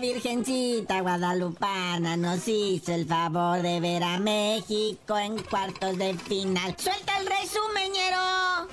Virgencita Guadalupana nos hizo el favor de ver a México en cuartos de final. Suelta el resumeñero.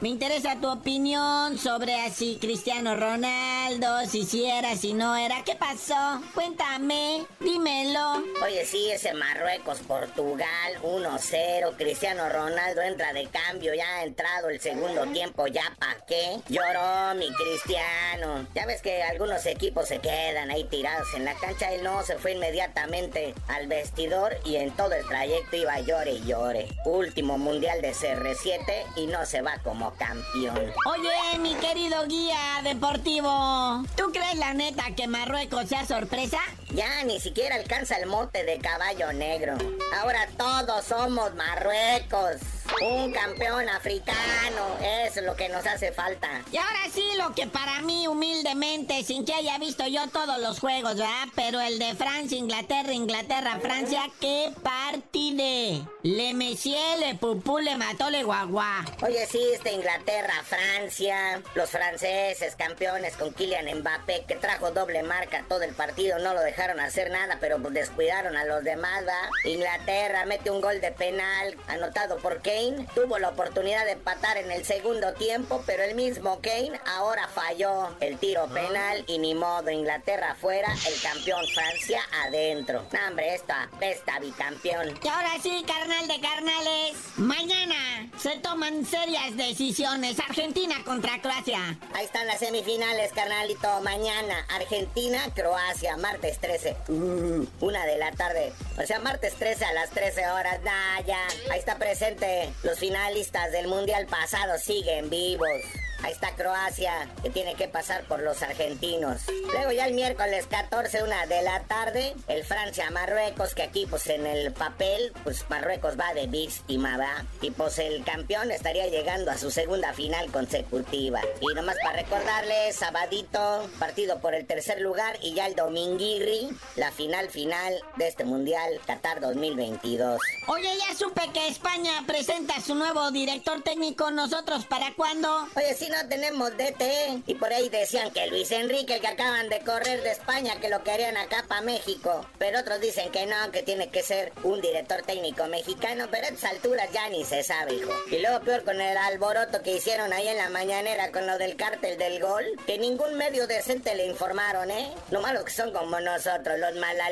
Me interesa tu opinión sobre así Cristiano Ronaldo, si sí era, si no era. ¿Qué pasó? Cuéntame, dímelo. Oye, sí, ese Marruecos, Portugal, 1-0. Cristiano Ronaldo entra de cambio, ya ha entrado el segundo tiempo, ya pa' qué. Lloró mi Cristiano. Ya ves que algunos equipos se quedan ahí tirados en la cancha. Él no, se fue inmediatamente al vestidor y en todo el trayecto iba llore y llore. Último mundial de CR7 y no se va como campeón. Oye, mi querido guía deportivo, ¿tú crees la neta que Marruecos sea sorpresa? Ya ni siquiera alcanza el mote de caballo negro. Ahora todos somos Marruecos. Un campeón africano. Es lo que nos hace falta. Y ahora sí, lo que para mí humildemente, sin que haya visto yo todos los juegos, ¿verdad? Pero el de Francia, Inglaterra, Inglaterra, Francia, qué partide. Le Messier, le Pupú, le mató, le guagua. Oye, sí, este Inglaterra, Francia, los franceses campeones con Kylian Mbappé, que trajo doble marca todo el partido, no lo dejaron hacer nada, pero descuidaron a los demás, ¿va? Inglaterra mete un gol de penal anotado por Kane, tuvo la oportunidad de empatar en el segundo tiempo, pero el mismo Kane ahora falló el tiro penal y ni modo, Inglaterra afuera, el campeón Francia adentro. No, hombre, esto apesta bicampeón. Y ahora sí, carnal de carnales, mañana se toman serias decisiones. Argentina contra Croacia. Ahí están las semifinales, carnalito. Mañana, Argentina, Croacia, martes 13. Uh, una de la tarde. O sea, martes 13 a las 13 horas. Nah, ya. Ahí está presente. Los finalistas del mundial pasado siguen vivos. Ahí está Croacia, que tiene que pasar por los argentinos. Luego ya el miércoles 14, una de la tarde, el Francia-Marruecos, que aquí pues en el papel, pues Marruecos va de víctima, va. Y pues el campeón estaría llegando a su segunda final consecutiva. Y nomás para recordarles, sabadito, partido por el tercer lugar y ya el dominguirri, la final final de este Mundial Qatar 2022. Oye, ya supe que España presenta su nuevo director técnico. ¿Nosotros para cuándo? Oye, no tenemos DT. Y por ahí decían que Luis Enrique, el que acaban de correr de España, que lo querían acá para México. Pero otros dicen que no, que tiene que ser un director técnico mexicano. Pero a estas alturas ya ni se sabe, hijo. Y luego peor con el alboroto que hicieron ahí en la mañanera con lo del cártel del gol. Que ningún medio decente le informaron, ¿eh? Lo malo que son como nosotros, los mala.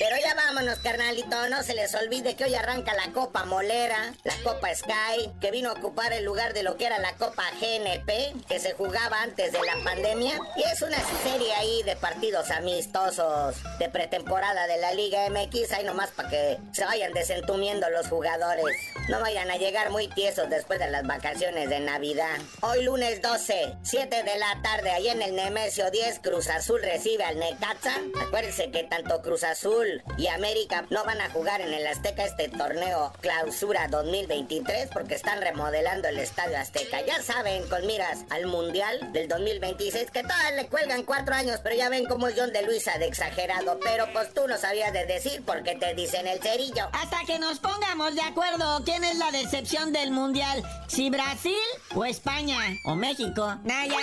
Pero ya vámonos, carnalito. No se les olvide que hoy arranca la Copa Molera, la Copa Sky, que vino a ocupar el lugar de lo que era la Copa GNP, que se jugaba antes de la pandemia. Y es una serie ahí de partidos amistosos de pretemporada de la Liga MX. Ahí nomás para que se vayan desentumiendo los jugadores. No vayan a llegar muy tiesos después de las vacaciones de Navidad. Hoy lunes 12, 7 de la tarde, ahí en el Nemesio 10, Cruz Azul recibe al Necaxa. Acuérdense que tanto Cruz Azul y América no van a jugar en el Azteca este torneo Clausura 2023 porque están remodelando el Estadio Azteca. Ya saben, con miras al Mundial del 2026, que todavía le cuelgan cuatro años, pero ya ven cómo es John de Luisa de exagerado. Pero pues tú no sabías de decir porque te dicen el cerillo. Hasta que nos pongamos de acuerdo quién es la decepción del mundial, si Brasil o España o México. Naya.